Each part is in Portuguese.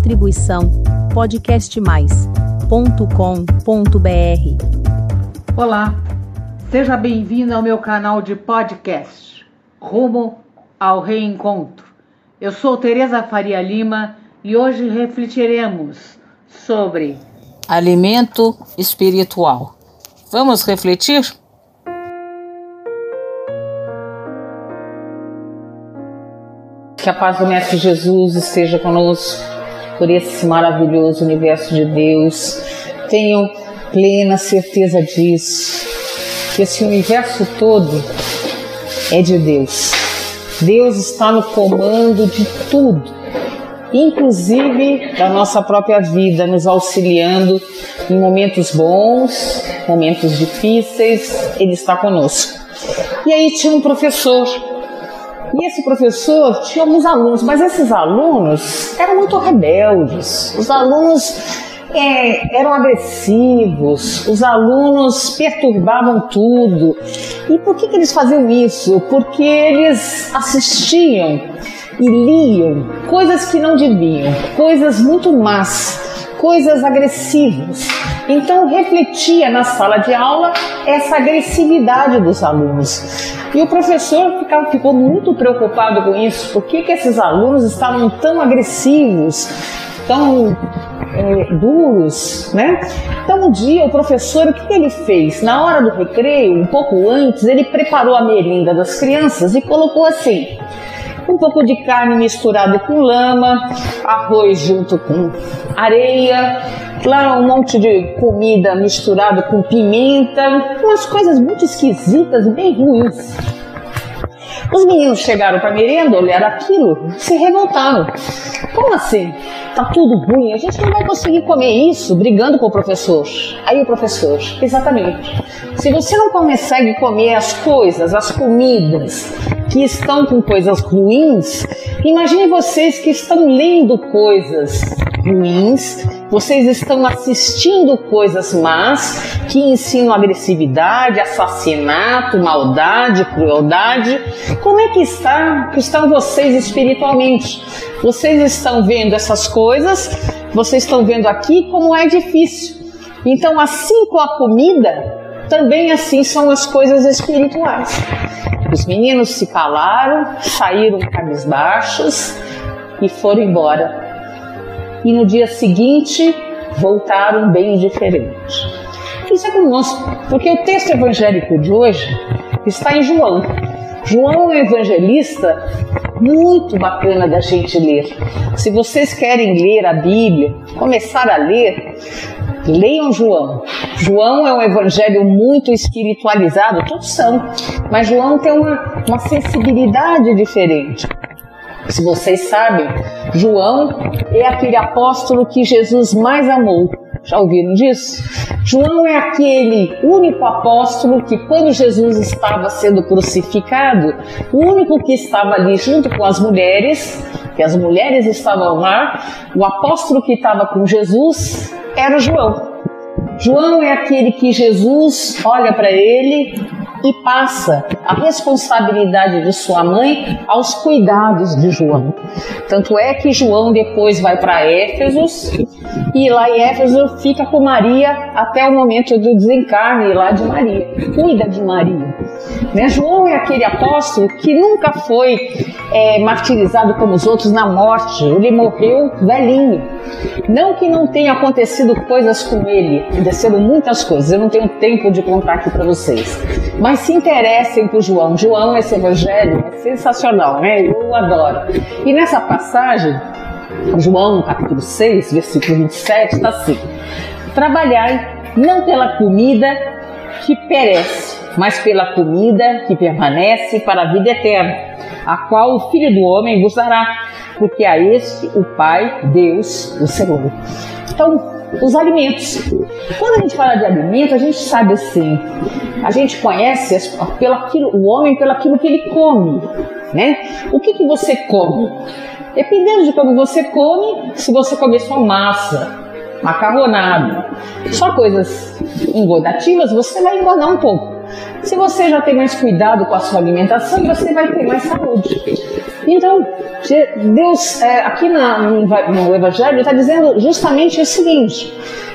Distribuição podcastmais.com.br. Olá, seja bem-vindo ao meu canal de podcast Rumo ao Reencontro. Eu sou Tereza Faria Lima e hoje refletiremos sobre alimento espiritual. Vamos refletir? Que a paz do Mestre Jesus esteja conosco por esse maravilhoso universo de Deus. Tenham plena certeza disso, que esse universo todo é de Deus. Deus está no comando de tudo, inclusive da nossa própria vida, nos auxiliando em momentos bons, momentos difíceis, Ele está conosco. E aí tinha um professor e esse professor tinha alguns alunos, mas esses alunos eram muito rebeldes. Os alunos é, eram agressivos, os alunos perturbavam tudo. E por que, que eles faziam isso? Porque eles assistiam e liam coisas que não deviam, coisas muito más, coisas agressivas. Então refletia na sala de aula essa agressividade dos alunos. E o professor ficava, ficou muito preocupado com isso. Por que, que esses alunos estavam tão agressivos, tão é, duros, né? Então um dia o professor, o que, que ele fez? Na hora do recreio, um pouco antes, ele preparou a merenda das crianças e colocou assim: um pouco de carne misturada com lama, arroz junto com areia, lá um monte de comida misturada com pimenta, umas coisas muito esquisitas, bem ruins. Os meninos chegaram para merenda, olharam aquilo, se revoltaram. Como assim? Tá tudo ruim, a gente não vai conseguir comer isso brigando com o professor. Aí o professor, exatamente. Se você não consegue comer as coisas, as comidas que estão com coisas ruins, imagine vocês que estão lendo coisas ruins, vocês estão assistindo coisas más que ensinam agressividade, assassinato, maldade, crueldade. Como é que está, estão vocês espiritualmente? Vocês estão vendo essas coisas, vocês estão vendo aqui como é difícil. Então, assim com a comida, também assim são as coisas espirituais. Os meninos se calaram, saíram cabisbaixos e foram embora. E no dia seguinte voltaram bem diferentes. Isso é conosco, porque o texto evangélico de hoje está em João. João é um evangelista muito bacana da gente ler. Se vocês querem ler a Bíblia, começar a ler, Leiam João. João é um evangelho muito espiritualizado, todos são, mas João tem uma, uma sensibilidade diferente. Se vocês sabem, João é aquele apóstolo que Jesus mais amou. Já ouviram disso? João é aquele único apóstolo que, quando Jesus estava sendo crucificado, o único que estava ali junto com as mulheres, que as mulheres estavam lá, o apóstolo que estava com Jesus era João. João é aquele que Jesus olha para ele e passa a responsabilidade de sua mãe aos cuidados de João. Tanto é que João depois vai para Éfesos e lá em Éfeso fica com Maria até o momento do desencarne lá de Maria. Cuida de Maria. Né? João é aquele apóstolo que nunca foi é, martirizado como os outros na morte. Ele morreu velhinho. Não que não tenha acontecido coisas com ele, aconteceram muitas coisas, eu não tenho tempo de contar aqui para vocês. Mas se interessem por João. João, esse evangelho é sensacional, né? Eu adoro. E nessa passagem, João, capítulo 6, versículo 27, está assim: Trabalhai não pela comida que perece, mas pela comida que permanece para a vida eterna, a qual o Filho do Homem vos dará, porque a este o Pai, Deus, o Senhor. Então, os alimentos. Quando a gente fala de alimento, a gente sabe assim, a gente conhece pelo aquilo, o homem pelo aquilo que ele come, né? O que, que você come? Dependendo de como você come, se você comer só massa, macarronado, só coisas engordativas, você vai engordar um pouco. Se você já tem mais cuidado com a sua alimentação, você vai ter mais saúde. Então, Deus, é, aqui na, no Evangelho, está dizendo justamente o seguinte: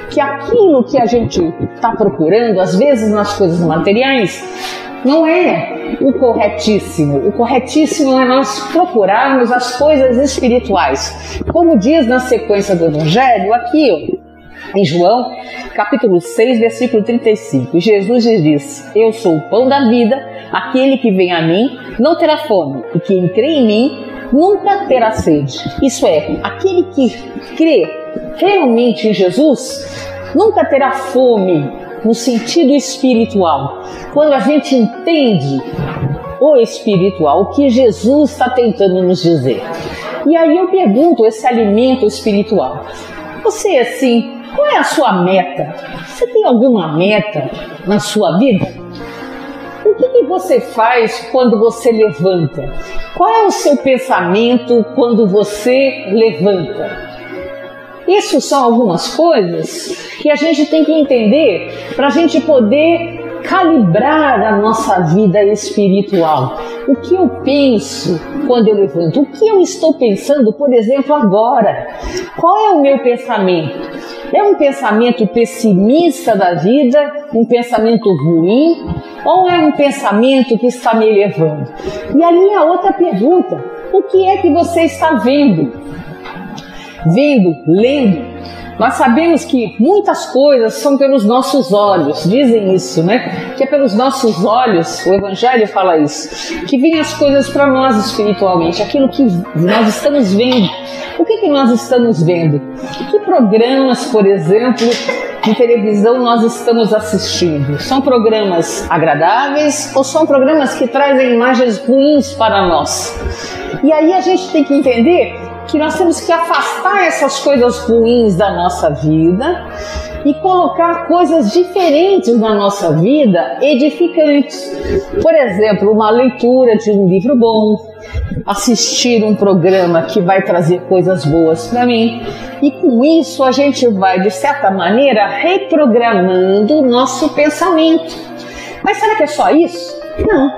que aquilo que a gente está procurando, às vezes nas coisas materiais, não é o corretíssimo. O corretíssimo é nós procurarmos as coisas espirituais. Como diz na sequência do Evangelho, aqui, ó, em João, capítulo 6, versículo 35. Jesus diz: Eu sou o pão da vida, aquele que vem a mim não terá fome, e quem crê em mim nunca terá sede. Isso é, aquele que crê realmente em Jesus nunca terá fome no sentido espiritual. Quando a gente entende o espiritual, o que Jesus está tentando nos dizer. E aí eu pergunto esse alimento espiritual. Você assim, qual é a sua meta? Você tem alguma meta na sua vida? O que, que, você faz quando você levanta? Qual é o seu pensamento quando você levanta? Isso são algumas coisas que a gente tem que entender para a gente poder calibrar a nossa vida espiritual. O que eu penso quando eu levanto? O que eu estou pensando, por exemplo, agora? Qual é o meu pensamento? É um pensamento pessimista da vida, um pensamento ruim, ou é um pensamento que está me elevando? E a minha outra pergunta: o que é que você está vendo? Vendo, lendo, nós sabemos que muitas coisas são pelos nossos olhos, dizem isso, né? Que é pelos nossos olhos, o Evangelho fala isso, que vêm as coisas para nós espiritualmente, aquilo que nós estamos vendo. O que, que nós estamos vendo? Que programas, por exemplo, de televisão nós estamos assistindo? São programas agradáveis ou são programas que trazem imagens ruins para nós? E aí a gente tem que entender que nós temos que afastar essas coisas ruins da nossa vida e colocar coisas diferentes na nossa vida, edificantes. Por exemplo, uma leitura de um livro bom, assistir um programa que vai trazer coisas boas para mim. E com isso a gente vai, de certa maneira, reprogramando o nosso pensamento. Mas será que é só isso? Não.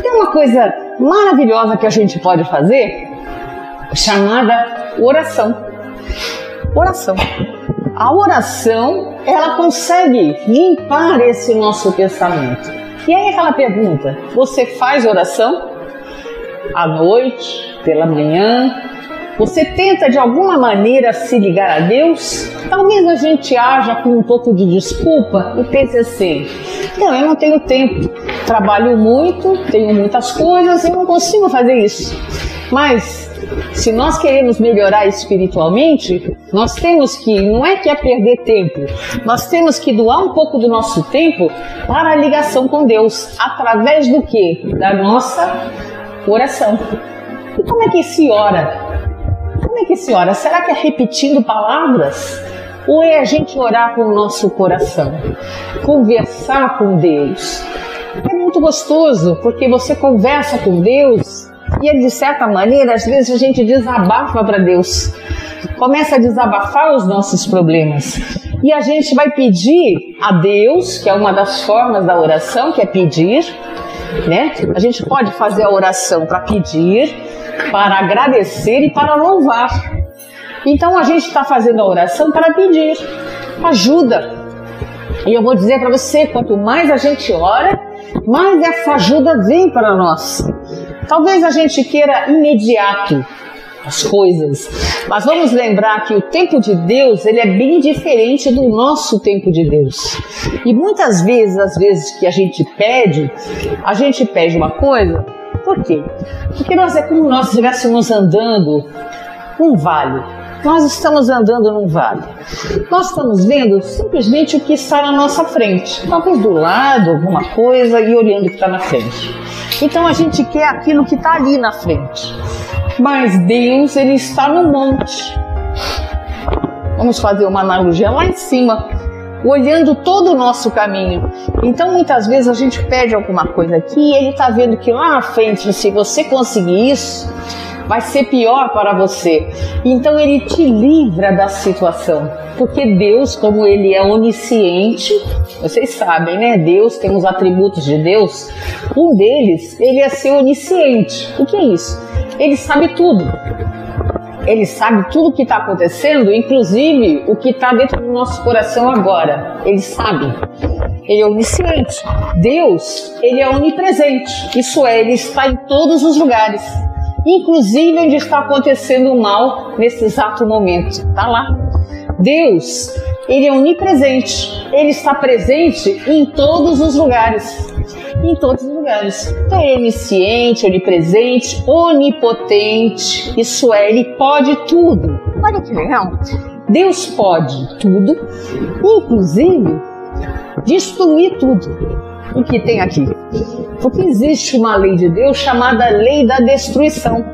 Tem uma coisa maravilhosa que a gente pode fazer chamada oração. Oração. A oração, ela consegue limpar esse nosso pensamento. E aí aquela pergunta, você faz oração? À noite, pela manhã? Você tenta de alguma maneira se ligar a Deus? Talvez a gente haja com um pouco de desculpa e pense assim: não, eu não tenho tempo, trabalho muito, tenho muitas coisas e não consigo fazer isso. Mas se nós queremos melhorar espiritualmente, nós temos que, não é que é perder tempo, nós temos que doar um pouco do nosso tempo para a ligação com Deus, através do que? Da nossa oração. E como é que se ora? Como é que se ora? Será que é repetindo palavras? Ou é a gente orar com o nosso coração? Conversar com Deus? É muito gostoso, porque você conversa com Deus e de certa maneira, às vezes a gente desabafa para Deus, começa a desabafar os nossos problemas. E a gente vai pedir a Deus, que é uma das formas da oração, que é pedir, né? A gente pode fazer a oração para pedir, para agradecer e para louvar. Então a gente está fazendo a oração para pedir ajuda. E eu vou dizer para você, quanto mais a gente ora, mais essa ajuda vem para nós. Talvez a gente queira imediato as coisas, mas vamos lembrar que o tempo de Deus ele é bem diferente do nosso tempo de Deus. E muitas vezes, às vezes que a gente pede, a gente pede uma coisa, por quê? Porque nós é como nós estivéssemos andando num vale. Nós estamos andando num vale. Nós estamos vendo simplesmente o que está na nossa frente. Talvez do lado, alguma coisa, e olhando o que está na frente. Então a gente quer aquilo que está ali na frente. Mas Deus, Ele está no monte. Vamos fazer uma analogia lá em cima, olhando todo o nosso caminho. Então muitas vezes a gente pede alguma coisa aqui e Ele está vendo que lá na frente, se você conseguir isso, vai ser pior para você. Então ele te livra da situação. Porque Deus, como ele é onisciente, vocês sabem, né? Deus tem os atributos de Deus. Um deles, ele é ser onisciente. O que é isso? Ele sabe tudo. Ele sabe tudo o que está acontecendo, inclusive o que está dentro do nosso coração agora. Ele sabe. Ele é onisciente. Deus, ele é onipresente. Isso é, ele está em todos os lugares inclusive onde está acontecendo o mal nesse exato momento. Está lá. Deus, ele é onipresente. Ele está presente em todos os lugares. Em todos os lugares. Então, ele é onisciente, onipresente, onipotente. Isso é, ele pode tudo. Olha que legal. Deus pode tudo, inclusive destruir tudo o que tem aqui. Porque existe uma lei de Deus chamada lei da destruição.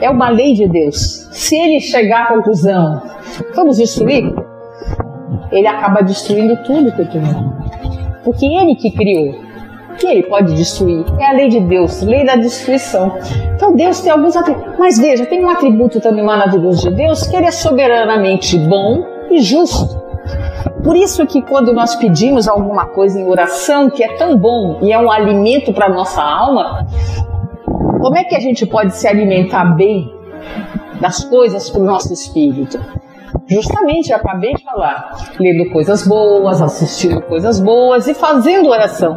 É uma lei de Deus. Se ele chegar à conclusão, vamos destruir, ele acaba destruindo tudo que tem. Porque ele que criou, que ele pode destruir. É a lei de Deus, lei da destruição. Então Deus tem alguns atributos. Mas veja, tem um atributo também maravilhoso de Deus, que ele é soberanamente bom e justo. Por isso que quando nós pedimos alguma coisa em oração que é tão bom e é um alimento para nossa alma, como é que a gente pode se alimentar bem das coisas para o nosso espírito? Justamente, eu acabei de falar, lendo coisas boas, assistindo coisas boas e fazendo oração.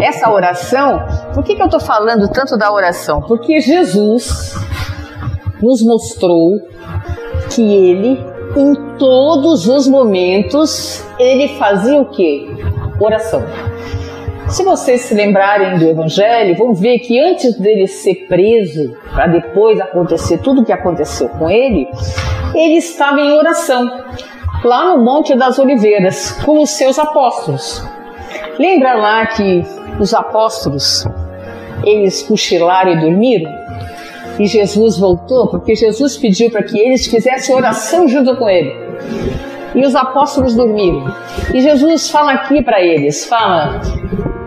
Essa oração, por que, que eu estou falando tanto da oração? Porque Jesus nos mostrou que Ele em todos os momentos, ele fazia o quê? Oração. Se vocês se lembrarem do Evangelho, vão ver que antes dele ser preso, para depois acontecer tudo o que aconteceu com ele, ele estava em oração, lá no Monte das Oliveiras, com os seus apóstolos. Lembra lá que os apóstolos, eles cochilaram e dormiram? E Jesus voltou, porque Jesus pediu para que eles fizessem oração junto com ele. E os apóstolos dormiram. E Jesus fala aqui para eles, fala: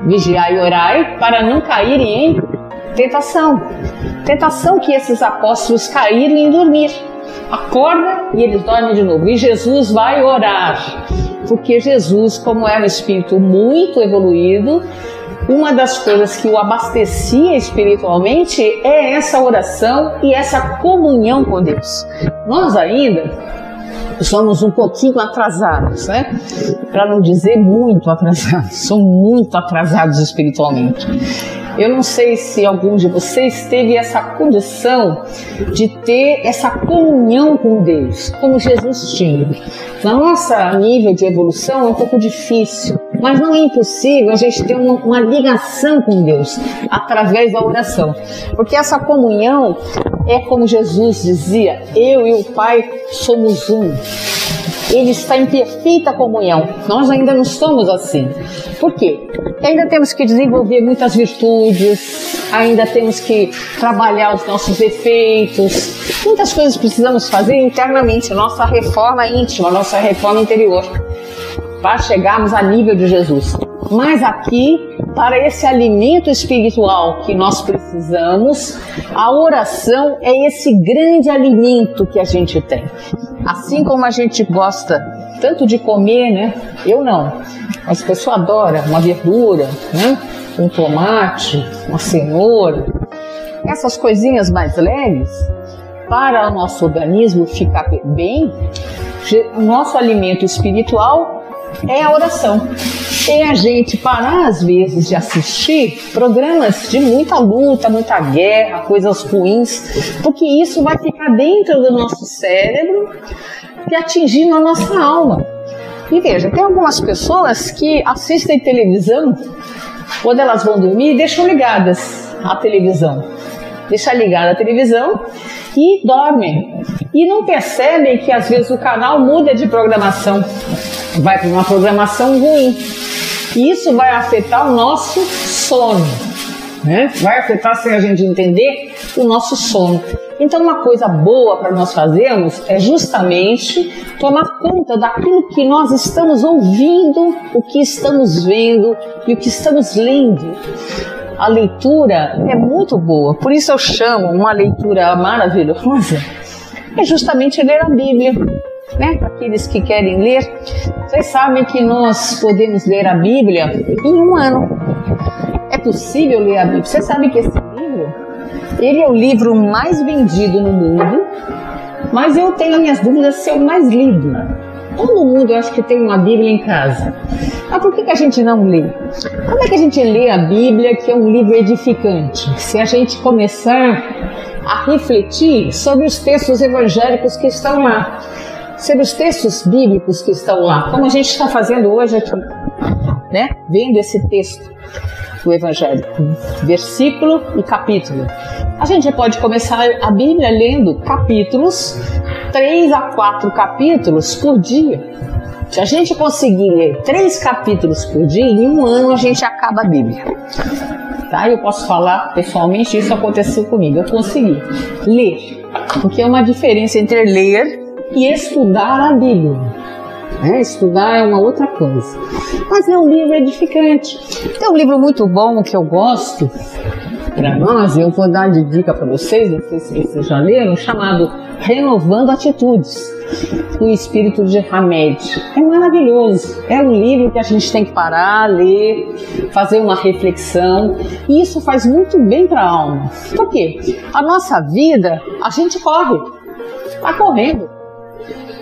vigiai e orai para não caírem em tentação. Tentação que esses apóstolos caíram em dormir. Acorda e eles dormem de novo. E Jesus vai orar. Porque Jesus, como era um espírito muito evoluído, uma das coisas que o abastecia espiritualmente é essa oração e essa comunhão com Deus. Nós ainda somos um pouquinho atrasados, né? Para não dizer muito atrasados, somos muito atrasados espiritualmente. Eu não sei se algum de vocês teve essa condição de ter essa comunhão com Deus, como Jesus tinha. Na nossa nível de evolução é um pouco difícil, mas não é impossível a gente ter uma, uma ligação com Deus através da oração, porque essa comunhão é como Jesus dizia: eu e o Pai somos um ele está em perfeita comunhão. Nós ainda não somos assim. Por quê? Ainda temos que desenvolver muitas virtudes, ainda temos que trabalhar os nossos defeitos, muitas coisas precisamos fazer internamente, nossa reforma íntima, nossa reforma interior, para chegarmos a nível de Jesus. Mas aqui, para esse alimento espiritual que nós precisamos, a oração é esse grande alimento que a gente tem. Assim como a gente gosta tanto de comer, né? Eu não, mas a pessoa adora uma verdura, né? Um tomate, uma cenoura, essas coisinhas mais leves, para o nosso organismo ficar bem, nosso alimento espiritual é a oração. É a gente parar, às vezes, de assistir programas de muita luta, muita guerra, coisas ruins, porque isso vai ficar dentro do nosso cérebro e atingindo a nossa alma. E veja, tem algumas pessoas que assistem televisão, quando elas vão dormir, deixam ligadas a televisão. Deixa ligada a televisão e dormem. E não percebem que às vezes o canal muda de programação, vai para uma programação ruim. E isso vai afetar o nosso sono, né? Vai afetar, sem a gente entender, o nosso sono. Então, uma coisa boa para nós fazermos é justamente tomar conta daquilo que nós estamos ouvindo, o que estamos vendo e o que estamos lendo. A leitura é muito boa, por isso eu chamo uma leitura maravilhosa é justamente ler a Bíblia. Né? Para aqueles que querem ler, vocês sabem que nós podemos ler a Bíblia em um ano. É possível ler a Bíblia. Você sabe que esse livro, ele é o livro mais vendido no mundo, mas eu tenho minhas dúvidas se é o mais lido. Todo mundo, acho que tem uma Bíblia em casa. Mas por que, que a gente não lê? Como é que a gente lê a Bíblia, que é um livro edificante? Se a gente começar a refletir sobre os textos evangélicos que estão lá, sobre os textos bíblicos que estão lá, como a gente está fazendo hoje aqui, né? Vendo esse texto do Evangelho, versículo e capítulo. A gente pode começar a Bíblia lendo capítulos, três a quatro capítulos por dia. Se a gente conseguir ler três capítulos por dia, em um ano a gente acaba a Bíblia. Tá? Eu posso falar pessoalmente, isso aconteceu comigo. Eu consegui ler, porque é uma diferença entre ler e estudar a Bíblia. É, estudar é uma outra coisa. Mas é um livro edificante. É um livro muito bom que eu gosto para nós, eu vou dar de dica para vocês, não sei se vocês já leram, chamado Renovando Atitudes do espírito de Hamed. É maravilhoso. É um livro que a gente tem que parar, ler, fazer uma reflexão. E isso faz muito bem para a alma. Por quê? A nossa vida, a gente corre. Está correndo.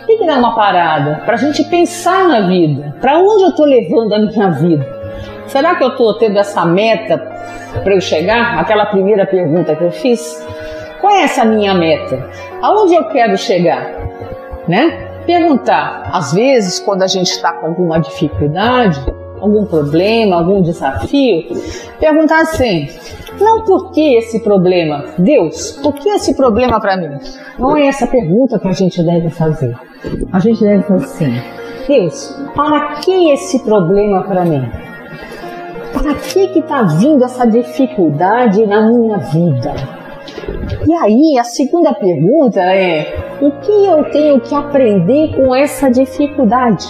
Tem que dar uma parada para a gente pensar na vida. Para onde eu estou levando a minha vida? Será que eu estou tendo essa meta para eu chegar? Aquela primeira pergunta que eu fiz. Qual é essa minha meta? Aonde eu quero chegar? né? Perguntar, às vezes, quando a gente está com alguma dificuldade, algum problema, algum desafio, perguntar assim: não por que esse problema? Deus, por que esse problema para mim? Não é essa pergunta que a gente deve fazer. A gente deve fazer assim: Deus, para que esse problema para mim? Para que que está vindo essa dificuldade na minha vida? E aí, a segunda pergunta é: o que eu tenho que aprender com essa dificuldade?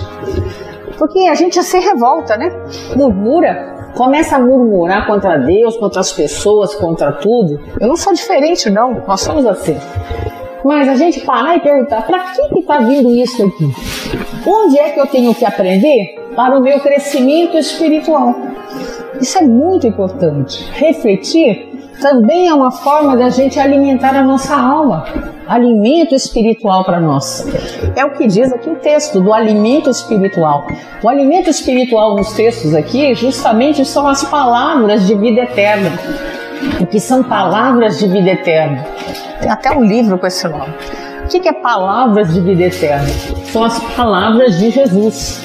Porque a gente se revolta, né? Murmura, começa a murmurar contra Deus, contra as pessoas, contra tudo. Eu não sou diferente, não. Nós somos assim. Mas a gente parar e perguntar: para que está vindo isso aqui? Onde é que eu tenho que aprender para o meu crescimento espiritual? Isso é muito importante. Refletir também é uma forma da gente alimentar a nossa alma, alimento espiritual para nós. É o que diz aqui o texto do alimento espiritual. O alimento espiritual nos textos aqui justamente são as palavras de vida eterna. O que são palavras de vida eterna? Tem até um livro com esse nome. O que é palavras de vida eterna? São as palavras de Jesus,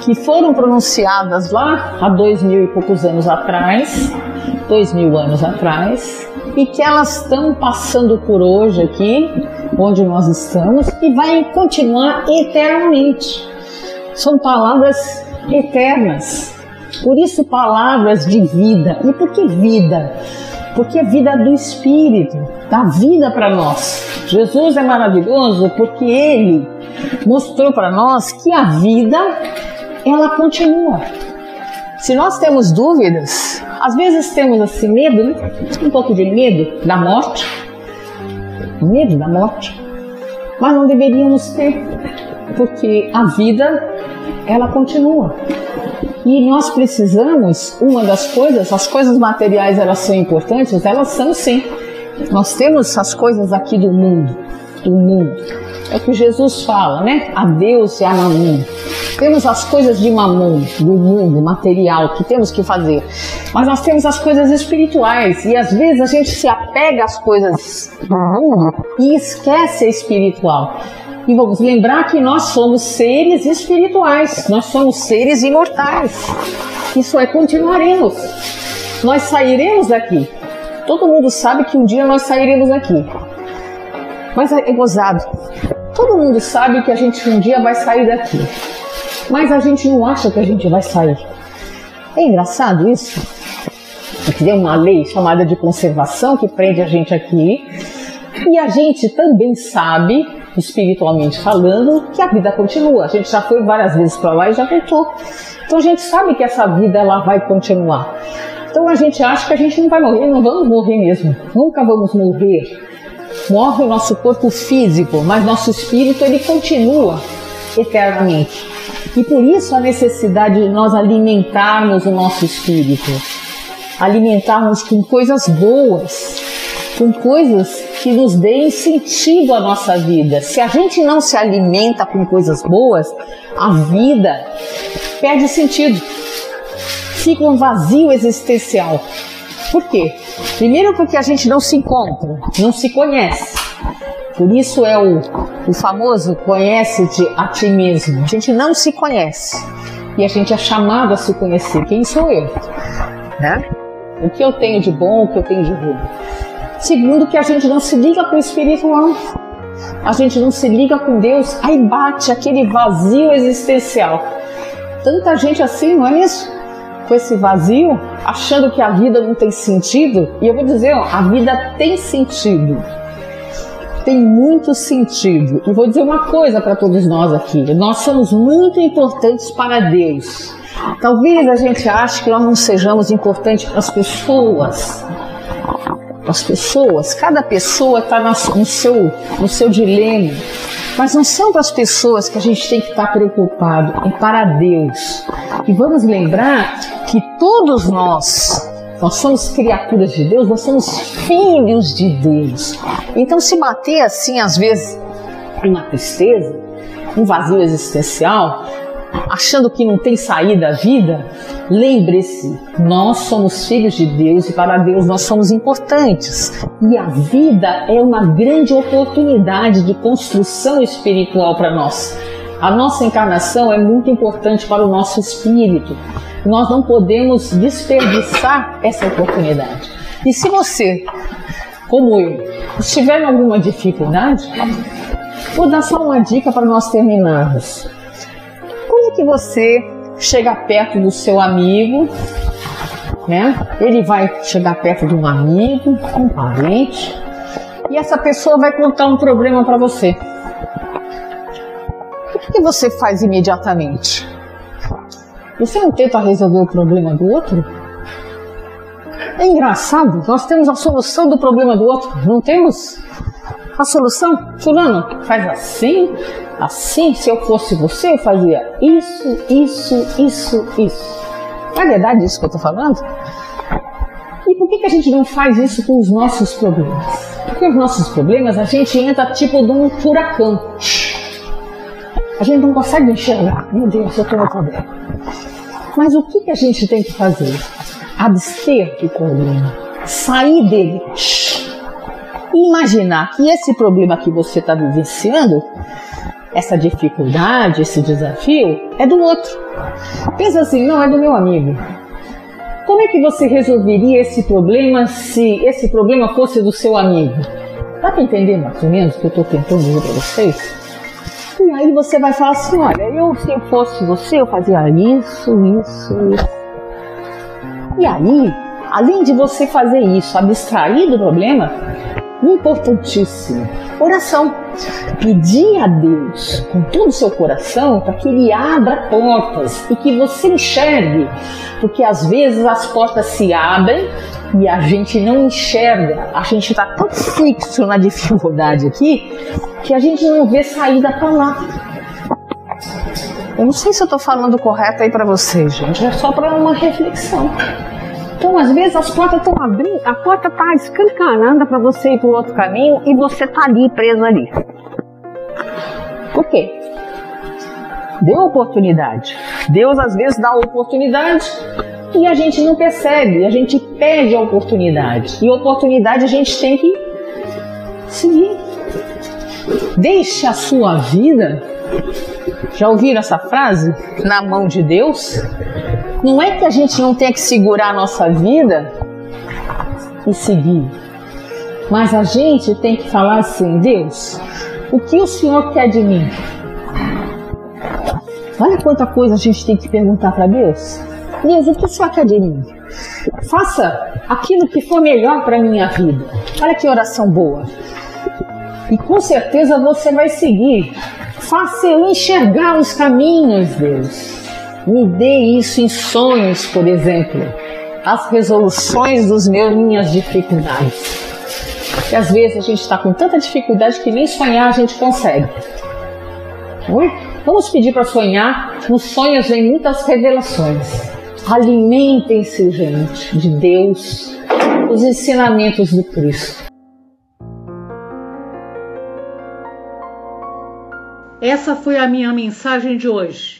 que foram pronunciadas lá há dois mil e poucos anos atrás dois mil anos atrás e que elas estão passando por hoje aqui, onde nós estamos, e vai continuar eternamente. São palavras eternas. Por isso, palavras de vida. E por que vida? Porque é vida do Espírito, dá vida para nós. Jesus é maravilhoso porque ele mostrou para nós que a vida ela continua. Se nós temos dúvidas, às vezes temos assim medo, né? um pouco de medo da morte, medo da morte, mas não deveríamos ter, porque a vida ela continua. E nós precisamos, uma das coisas, as coisas materiais elas são importantes, elas são sim. Nós temos as coisas aqui do mundo, do mundo. É o que Jesus fala, né? A Deus e a mamão. Temos as coisas de mamão, do mundo, material, que temos que fazer. Mas nós temos as coisas espirituais. E às vezes a gente se apega às coisas do mundo e esquece a espiritual. E vamos lembrar que nós somos seres espirituais, nós somos seres imortais. Isso é, continuaremos. Nós sairemos daqui. Todo mundo sabe que um dia nós sairemos daqui. Mas é gozado. Todo mundo sabe que a gente um dia vai sair daqui, mas a gente não acha que a gente vai sair. É engraçado isso. Tem uma lei chamada de conservação que prende a gente aqui, e a gente também sabe, espiritualmente falando, que a vida continua. A gente já foi várias vezes para lá e já voltou. Então a gente sabe que essa vida ela vai continuar. Então a gente acha que a gente não vai morrer, não vamos morrer mesmo. Nunca vamos morrer Morre o nosso corpo físico, mas nosso espírito ele continua eternamente. E por isso a necessidade de nós alimentarmos o nosso espírito, alimentarmos com coisas boas, com coisas que nos deem sentido à nossa vida. Se a gente não se alimenta com coisas boas, a vida perde sentido. Fica um vazio existencial. Por quê? Primeiro porque a gente não se encontra, não se conhece. Por isso é o, o famoso conhece-te a ti mesmo. A gente não se conhece. E a gente é chamado a se conhecer. Quem sou eu? Né? O que eu tenho de bom, o que eu tenho de ruim. Segundo, que a gente não se liga com o espiritual. A gente não se liga com Deus. Aí bate aquele vazio existencial. Tanta gente assim, não é mesmo? Com esse vazio, achando que a vida não tem sentido. E eu vou dizer, ó, a vida tem sentido tem muito sentido. E vou dizer uma coisa para todos nós aqui: nós somos muito importantes para Deus. Talvez a gente ache que nós não sejamos importantes para as pessoas. As pessoas, cada pessoa está no seu, no seu dilema. Mas não são as pessoas que a gente tem que estar preocupado, é para Deus. E vamos lembrar que todos nós nós somos criaturas de Deus, nós somos filhos de Deus. Então, se bater assim, às vezes, uma tristeza, um vazio existencial, achando que não tem saída da vida, lembre-se, nós somos filhos de Deus e para Deus nós somos importantes. E a vida é uma grande oportunidade de construção espiritual para nós. A nossa encarnação é muito importante para o nosso espírito. Nós não podemos desperdiçar essa oportunidade. E se você, como eu, estiver em alguma dificuldade, vou dar só uma dica para nós terminarmos. Que você chega perto do seu amigo, né? Ele vai chegar perto de um amigo, um parente, e essa pessoa vai contar um problema para você o que você faz imediatamente? Você não tenta resolver o problema do outro? É engraçado, nós temos a solução do problema do outro, não temos? A solução? Fulano, faz assim, assim, se eu fosse você, eu fazia isso, isso, isso, isso. Não é verdade isso que eu estou falando? E por que, que a gente não faz isso com os nossos problemas? Porque os nossos problemas a gente entra tipo de um furacão a gente não consegue enxergar. Meu Deus, eu tenho um problema. Mas o que, que a gente tem que fazer? Abster do problema. Sair dele. Imaginar que esse problema que você está vivenciando, essa dificuldade, esse desafio, é do outro. Pensa assim, não, é do meu amigo. Como é que você resolveria esse problema se esse problema fosse do seu amigo? Dá para entender mais ou menos o que eu estou tentando dizer para vocês? E aí você vai falar assim, olha, eu se eu fosse você, eu fazia isso, isso, isso. E aí, além de você fazer isso, abstrair do problema, importantíssimo, oração. Pedir a Deus com todo o seu coração para que Ele abra portas e que você enxergue, porque às vezes as portas se abrem e a gente não enxerga, a gente está tão fixo na dificuldade aqui que a gente não vê saída para lá. Eu não sei se eu estou falando correto aí para vocês, gente, é só para uma reflexão. Então, às vezes, as portas estão abrindo, a porta está escancarando para você ir para o outro caminho e você está ali, preso ali. Por quê? Deu oportunidade. Deus, às vezes, dá oportunidade e a gente não percebe, a gente perde a oportunidade. E oportunidade a gente tem que seguir. Deixe a sua vida, já ouviram essa frase? Na mão de Deus? Não é que a gente não tenha que segurar a nossa vida e seguir, mas a gente tem que falar assim: Deus, o que o Senhor quer de mim? Olha quanta coisa a gente tem que perguntar para Deus. Deus, o que o Senhor quer de mim? Faça aquilo que for melhor para minha vida. Olha que oração boa. E com certeza você vai seguir. Faça eu enxergar os caminhos, Deus. Me dê isso em sonhos, por exemplo. As resoluções dos meus minhas dificuldades. E às vezes a gente está com tanta dificuldade que nem sonhar a gente consegue. Vamos pedir para sonhar. Nos sonhos vem muitas revelações. Alimentem-se, gente, de Deus, os ensinamentos do Cristo. Essa foi a minha mensagem de hoje.